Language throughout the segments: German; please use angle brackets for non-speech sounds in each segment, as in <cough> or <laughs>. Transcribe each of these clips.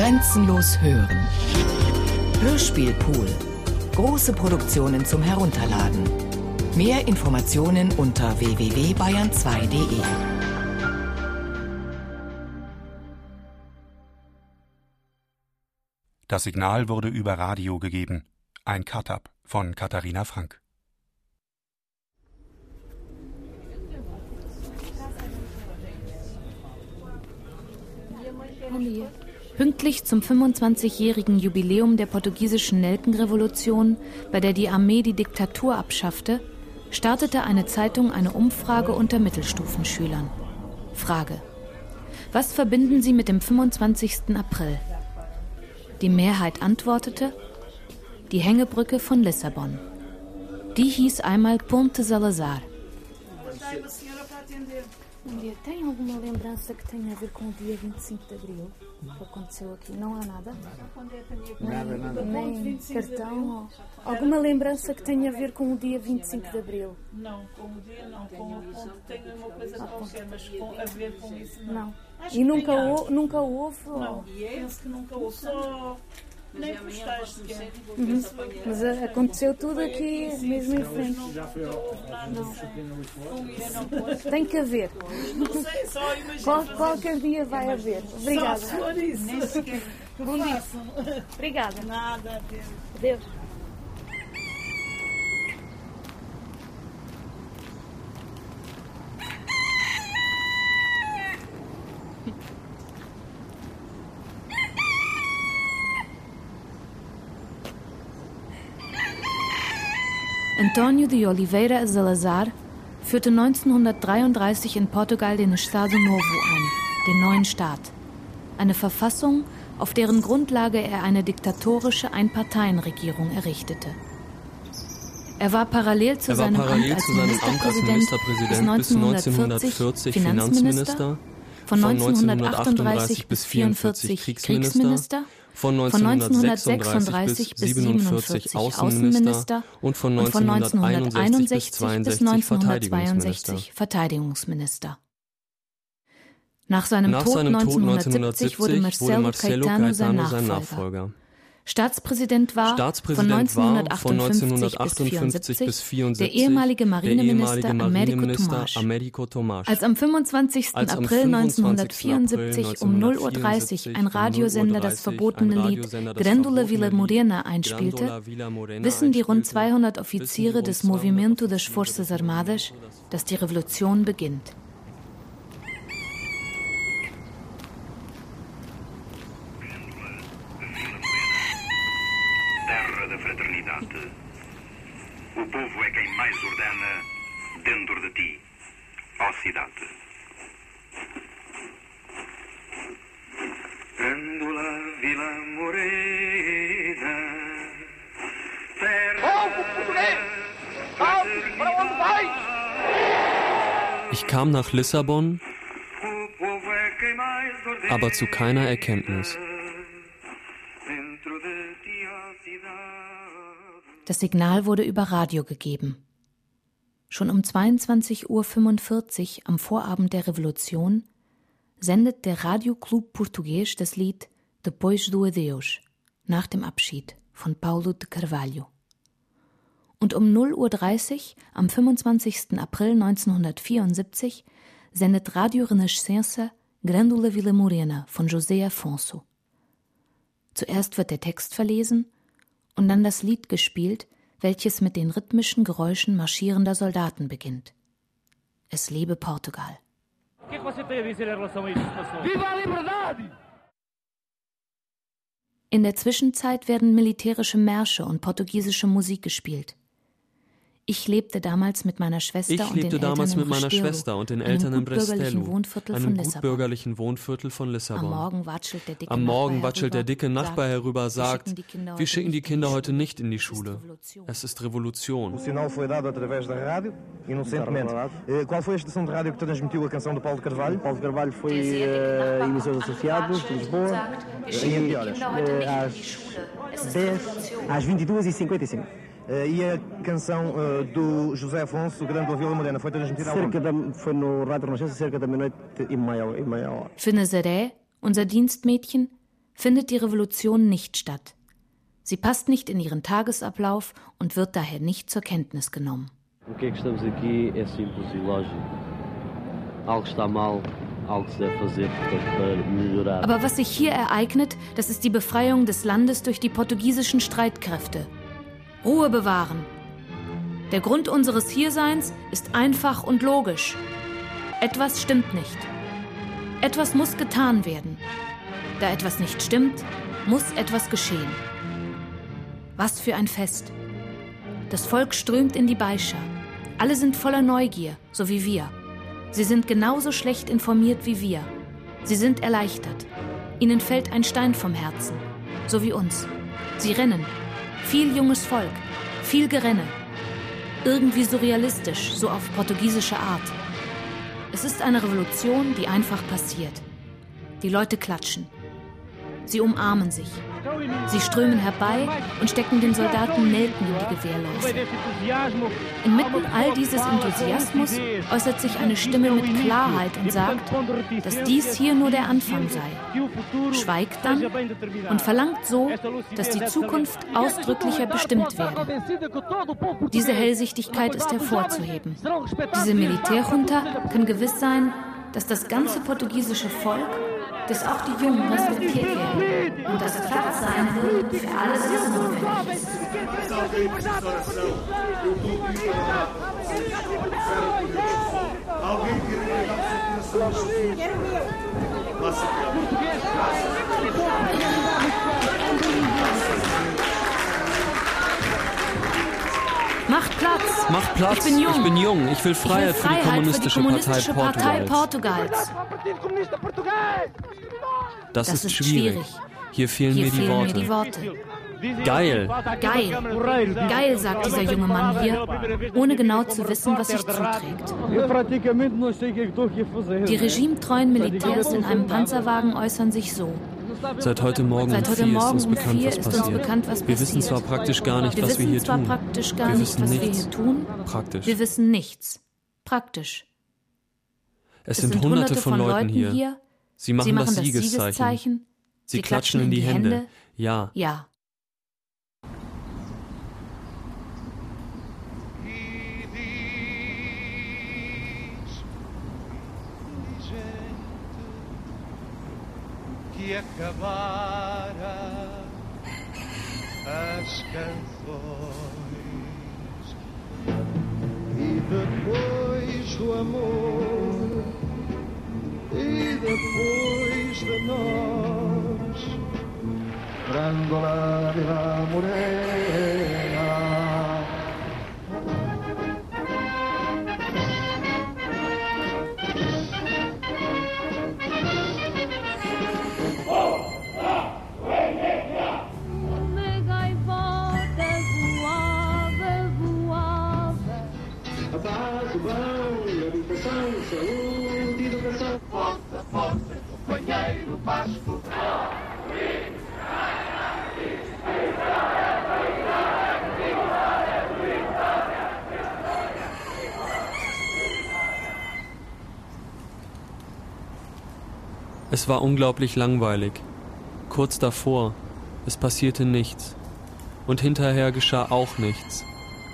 Grenzenlos hören. Hörspielpool. Große Produktionen zum Herunterladen. Mehr Informationen unter www.bayern2.de. Das Signal wurde über Radio gegeben. Ein Cut-up von Katharina Frank. Pünktlich zum 25-jährigen Jubiläum der portugiesischen Nelkenrevolution, bei der die Armee die Diktatur abschaffte, startete eine Zeitung eine Umfrage unter Mittelstufenschülern. Frage. Was verbinden Sie mit dem 25. April? Die Mehrheit antwortete, die Hängebrücke von Lissabon. Die hieß einmal Ponte Salazar. Bom dia. Tem alguma lembrança que tenha a ver com o dia 25 de Abril? Que aconteceu aqui? Não há nada? Nada, nada. Nem cartão? ou- Alguma lembrança que tenha a ver com o dia 25 de Abril? Não, com o dia não, com o ponto tem uma coisa qualquer, mas com, a ver com isso não. Não. E nunca, hou- nunca houve? ou- Não, penso que nunca houve, só nem postais sequer. Uhum. Mas a- aconteceu tudo aqui, mesmo em frente. Já foi <laughs> Tem que haver. Não sei, só imagino. Qualquer dia vai haver. Obrigada. Só se for isso. Nem sequer. Bom dia. Obrigada. Nada, adeus. Adeus. António de Oliveira Salazar führte 1933 in Portugal den Estado Novo ein, den neuen Staat. Eine Verfassung, auf deren Grundlage er eine diktatorische Einparteienregierung errichtete. Er war parallel zu war seinem parallel Amt als zu seinem Amt als Ministerpräsident bis 1940 Finanzminister, von von 1938 bis 44 Kriegsminister, von von 1936 bis 47 Außenminister und von und von 1961 bis 1961 bis 1962 1962 Verteidigungsminister. Nach seinem Tod seinem Tod 1970 wurde 1970 Marcelo, Marcelo Caetano sein Caetano sein Nachfolger. Staatspräsident war Staatspräsident von war von 1958 bis 1958 bis 74 74 der ehemalige Marineminister der ehemalige Américo Marineminister. Americo Tomás. Als am 25. Als April 25. 1974 um 0.30 Uhr 1974 ein Radiosender 0.30 das verbotene Lied verbotene Villa Morena einspielte, wissen die rund einspielte, 200 Offiziere des rund 200 Movimento das Forças des Armadas, dass die Revolution beginnt. terra da fraternidade. O povo é ordena dentro de ti, ó cidade. Grândola Vila Morena, terra Ich kam nach Lissabon, aber zu keiner Erkenntnis. Das Signal wurde über Radio gegeben. Schon um 22.45 Uhr am Vorabend der Revolution sendet der Radio Club Português das Lied Depois do Adeus, nach dem Abschied von Paulo de Carvalho. Und um 0.30 Uhr am 25. April 1974 sendet Radio Renascença Grândola Vila Morena von José Afonso. Zuerst wird der Text verlesen und dann das Lied gespielt, welches mit den rhythmischen Geräuschen marschierender Soldaten beginnt. Es lebe Portugal. In der Zwischenzeit werden militärische Märsche und portugiesische Musik gespielt. Ich lebte damals mit meiner Schwester Ich und den lebte Eltern damals in mit meiner Schwester und den einem Eltern in gutbürgerlichen Brestelo, Wohnviertel von einem Lissabon. gutbürgerlichen Wohnviertel von Am Lissabon. Morgen watschelt der dicke Am Nachbar watschelt der herüber, dicke Nachbar sagt, herüber, wir sagt, schicken die Kinder wir heute schicken die nicht in Kinder die heute Schule. nicht in die Es ist Schule. Revolution. Es ist Revolution. Inocentemente. Eh, Qual foi a estação de rádio que transmitiu a canção Paulo Carvalho? Paulo Carvalho foi eh, emissores associados de Lisboa E a que horas? eh, às 10 Às 22h55. Eh, E a canção eh, do José Afonso, Grande Vila Morena, foi transmitida cerca da, foi no Rádio Renascença cerca da meia-noite e meia, e meia hora. Für Nazaré, unser Dienstmädchen, findet die Revolution nicht statt. Sie passt nicht in ihren Tagesablauf und wird daher nicht zur Kenntnis genommen. O que é que estamos aqui é simples e lógico. Algo está mal, algo se deve fazer portanto, para melhorar. Aber was sich hier ereignet, das ist die Befreiung des Landes durch die portugiesischen Streitkräfte. Ruhe bewahren. Der Grund unseres Hierseins ist einfach und logisch. Etwas stimmt nicht. Etwas muss getan werden. Da etwas nicht stimmt, muss etwas geschehen. Was für ein Fest. Das Volk strömt in die Beicha. Alle sind voller Neugier, so wie wir. Sie sind genauso schlecht informiert wie wir. Sie sind erleichtert. Ihnen fällt ein Stein vom Herzen, so wie uns. Sie rennen. Viel junges Volk, viel Gerenne. Irgendwie surrealistisch, so auf portugiesische Art. Es ist eine Revolution, die einfach passiert. Die Leute klatschen. Sie umarmen sich. Sie strömen herbei und stecken den Soldaten Nelken in die Gewehrläuse. Inmitten all dieses Enthusiasmus äußert sich eine Stimme mit Klarheit und sagt, dass dies hier nur der Anfang sei. Schweigt dann und verlangt so, dass die Zukunft ausdrücklicher bestimmt werde. Diese Hellsichtigkeit ist hervorzuheben. Diese Militärjunta kann gewiss sein, dass das ganze portugiesische Volk dass auch die Jungen respektiert werden und dass Platz sein wird für alles, was notwendig ist. Macht Platz! Macht Platz! Ich bin jung! Ich, bin jung. ich will Freiheit, ich will Freiheit für die Kommunistische, für die Kommunistische Partei, Partei Portugals. Portugals. Das, Das ist, ist schwierig. schwierig. Hier fehlen Hier mir die fehlen Worte. mir die Worte. Geil! Geil! Geil, sagt dieser junge Mann hier, ohne genau zu wissen, was sich zuträgt. Die regimetreuen Militärs in einem Panzerwagen äußern sich so. Seit heute Morgen Seit um vier ist uns bekannt, was passiert. bekannt, was wir wissen zwar praktisch gar nicht, Wir was wir wissen hier zwar tun. praktisch gar wir nicht, wissen was wir nichts. hier tun. Praktisch. Wir wissen nichts. Praktisch. es sind hunderte von Leuten hier. Sie machen, Sie machen das das Siegeszeichen. Siegeszeichen. Sie, klatschen in die Hände. Ja. Ja. que acabara as canções e depois o amor e depois de nós Grandola de la Morena Es war unglaublich langweilig. Kurz davor, es passierte nichts. Und hinterher geschah auch nichts.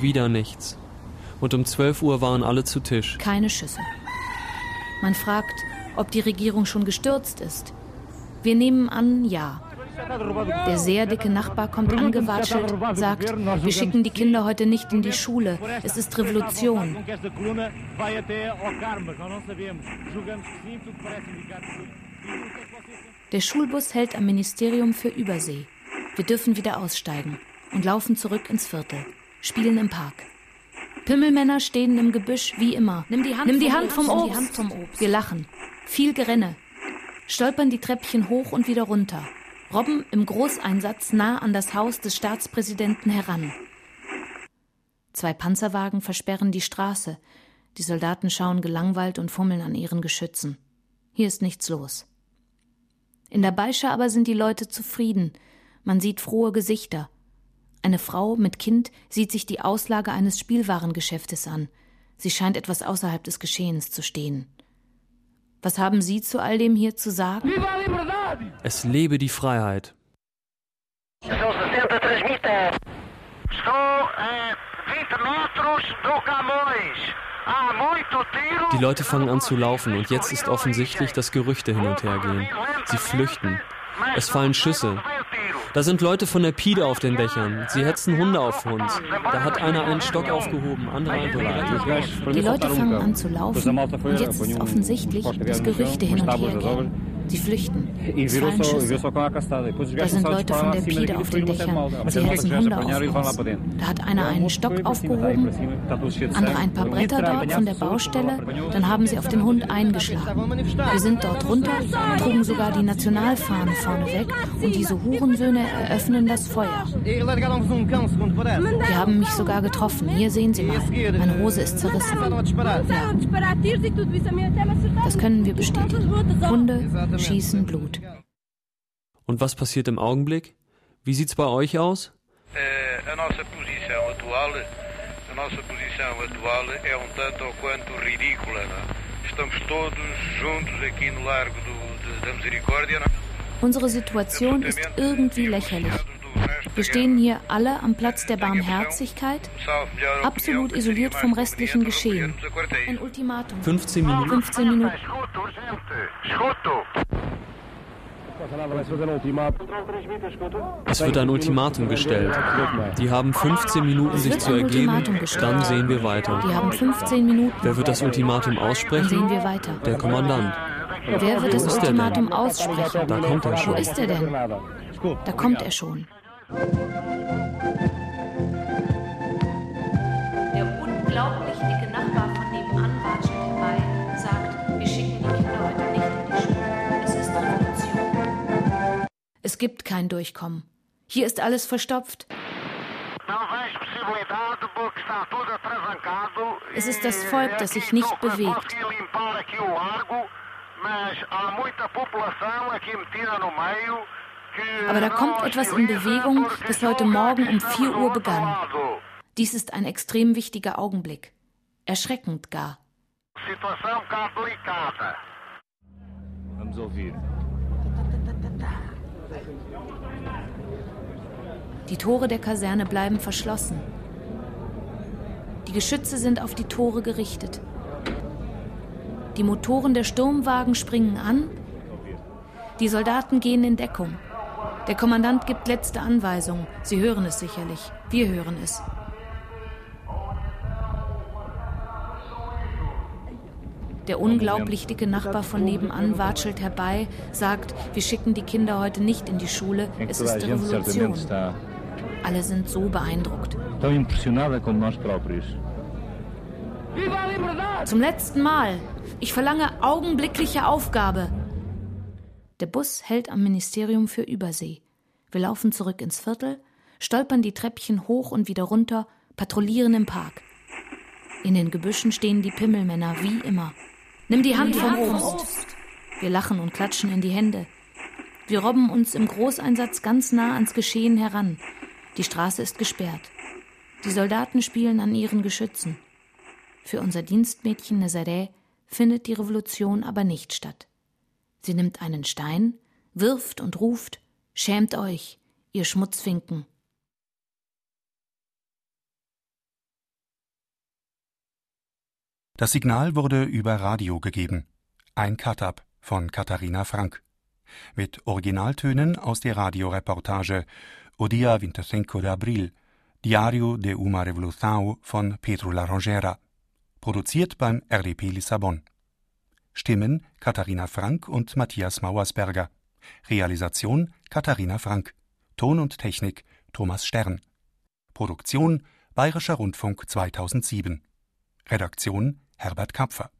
Wieder nichts. Und um 12 Uhr waren alle zu Tisch. Keine Schüsse. Man fragt, ob die Regierung schon gestürzt ist. Wir nehmen an, ja. Der sehr dicke Nachbar kommt angewatschelt, sagt, wir schicken die Kinder heute nicht in die Schule. Es ist Revolution. Der Schulbus hält am Ministerium für Übersee. Wir dürfen wieder aussteigen und laufen zurück ins Viertel, spielen im Park. Pimmelmänner stehen im Gebüsch wie immer. Nimm die Hand, Nimm die vom Hand vom Obst. Die Hand vom Obst. Wir lachen. Viel Gerenne. Stolpern die Treppchen hoch und wieder runter. Robben im Großeinsatz nah an das Haus des Staatspräsidenten heran. Zwei Panzerwagen versperren die Straße. Die Soldaten schauen gelangweilt und fummeln an ihren Geschützen. Hier ist nichts los. In der Beische aber sind die Leute zufrieden. Man sieht frohe Gesichter. Eine Frau mit Kind sieht sich die Auslage eines Spielwarengeschäftes an. Sie scheint etwas außerhalb des Geschehens zu stehen. Was haben Sie zu all dem hier zu sagen? Es lebe die Freiheit. São 60 transmite. Estou a 20 metros do Camões. Há muito tiro. Die Leute fangen an zu laufen und jetzt ist offensichtlich, dass Gerüchte hin und her gehen. Sie flüchten. Es fallen Schüsse. Da sind Leute von der Pide auf den Dächern. Sie hetzen Hunde auf uns. Da hat einer einen Stock aufgehoben, andere bereit. Die Leute fangen an zu laufen und jetzt ist offensichtlich, dass Gerüchte hin und her gehen. Sie flüchten. Es fallen Schüsse. Da sind Leute von der Pide auf den Dächern. Sie hetzen Hunde auf uns. Da hat einer einen Stock aufgehoben, andere ein paar Bretter dort von der Baustelle. Dann haben sie auf den Hund eingeschlagen. Wir sind dort runter, trugen sogar die Nationalfahne vorne weg und diese Hurensöhne eröffnen das Feuer. Die haben mich sogar getroffen. Hier sehen Sie mal. Meine Hose ist zerrissen. Das können wir bestätigen. Hunde schießen Blut. Und was passiert im Augenblick? Wie sieht's bei euch aus? Eh? Unsere Situation ist irgendwie lächerlich. Wir stehen hier alle am Platz der Barmherzigkeit, absolut isoliert vom restlichen Geschehen. Ein Ultimatum. 15 Minuten. 15 Minuten. Es wird ein Ultimatum gestellt. Die haben 15 Minuten sich zu ergeben, dann sehen wir weiter. Die haben 15 Minuten. Wer wird das Ultimatum Dann aussprechen? sehen wir weiter. Der Kommandant. Wer wird das Wo? Ultimatum aussprechen? Da kommt er Wo schon. ist er denn? Da kommt er schon. Der unglaublich dicke Nachbar von nebenan watschelt herbei, sagt, wir schicken die Kinder heute nicht in die Schule. Es ist Revolution. Es gibt kein Durchkommen. Hier ist alles verstopft. Es ist das Volk, das sich nicht bewegt. Mas há muita população aqui metida no meio. Aber da kommt etwas in Bewegung, das heute Morgen um 4 Uhr begann. Dies ist ein extrem wichtiger Augenblick. Erschreckend gar. Vamos ouvir. Die Tore der Kaserne bleiben verschlossen. Die Geschütze sind auf die Tore gerichtet. Die Motoren der Sturmwagen springen an. Die Soldaten gehen in Deckung. Der Kommandant gibt letzte Anweisungen. Sie hören es sicherlich. Wir hören es. Der unglaublich dicke Nachbar von nebenan watschelt herbei, sagt, wir schicken die Kinder heute nicht in die Schule, es ist Revolution. Alle sind so beeindruckt. Zum letzten Mal. Ich verlange augenblickliche Aufgabe. Der Bus hält am Ministerium für Übersee. Wir laufen zurück ins Viertel, stolpern die Treppchen hoch und wieder runter, patrouillieren im Park. In den Gebüschen stehen die Pimmelmänner wie immer. Nimm die Hand vom Obst. Wir lachen und klatschen in die Hände. Wir robben uns im Großeinsatz ganz nah ans Geschehen heran. Die Straße ist gesperrt. Die Soldaten spielen an ihren Geschützen. Für unser Dienstmädchen Nazaré findet die Revolution aber nicht statt. Sie nimmt einen Stein, wirft und ruft: Schämt euch, ihr Schmutzfinken. Das Signal wurde über Radio gegeben. Ein Cut-up von Katharina Frank. Mit Originaltönen aus der Radioreportage O dia 25 de Abril, Diario de uma Revolução von Pedro Larangera. Produziert beim RDP Lissabon. Stimmen Katharina Frank und Matthias Mauersberger. Realisation Katharina Frank. Ton und Technik Thomas Stern. Produktion Bayerischer Rundfunk 2007. Redaktion Herbert Kapfer